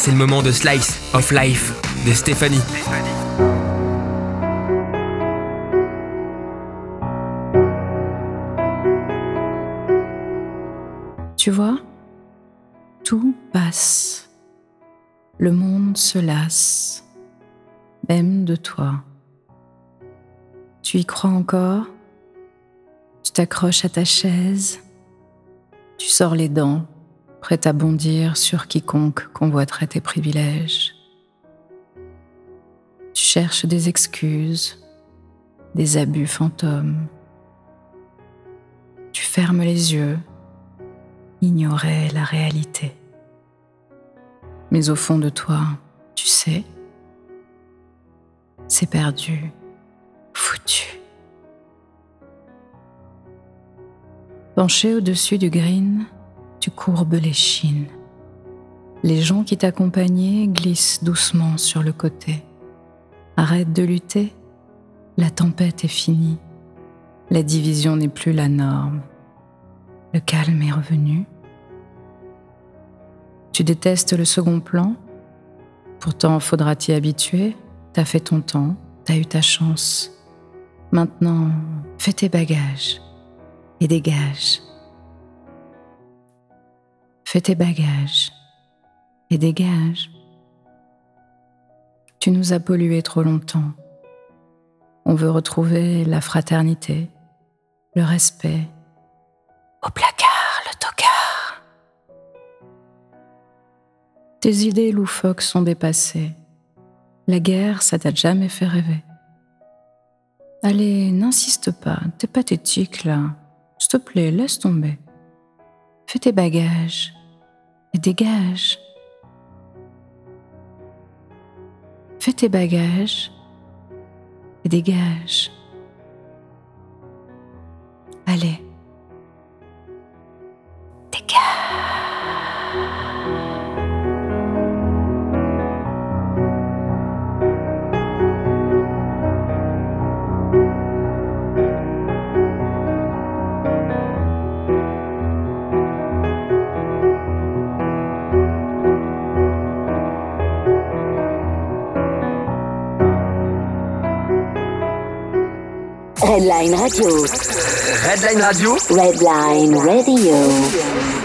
c'est le moment de Slice of Life de Stéphanie. Tu vois, tout passe. Le monde se lasse, même de toi. Tu y crois encore? Tu t'accroches à ta chaise? Tu sors les dents, prêt à bondir sur quiconque convoiterait tes privilèges. Tu cherches des excuses, des abus fantômes. Tu fermes les yeux ignorer la réalité. Mais au fond de toi, tu sais, c'est perdu, foutu. Penché au-dessus du green, tu courbes les chines. Les gens qui t'accompagnaient glissent doucement sur le côté. Arrête de lutter, la tempête est finie. La division n'est plus la norme. Le calme est revenu. Tu détestes le second plan. Pourtant, faudra t'y habituer. T'as fait ton temps, t'as eu ta chance. Maintenant, fais tes bagages et dégage. Fais tes bagages et dégage. Tu nous as pollués trop longtemps. On veut retrouver la fraternité, le respect, au placard, le tocard. Tes idées loufoques sont dépassées. La guerre, ça t'a jamais fait rêver. Allez, n'insiste pas, t'es pathétique là. S'il te plaît, laisse tomber. Fais tes bagages dégage. Fais tes bagages et dégage. Allez. Redline Radio. Redline Radio Redline Radio.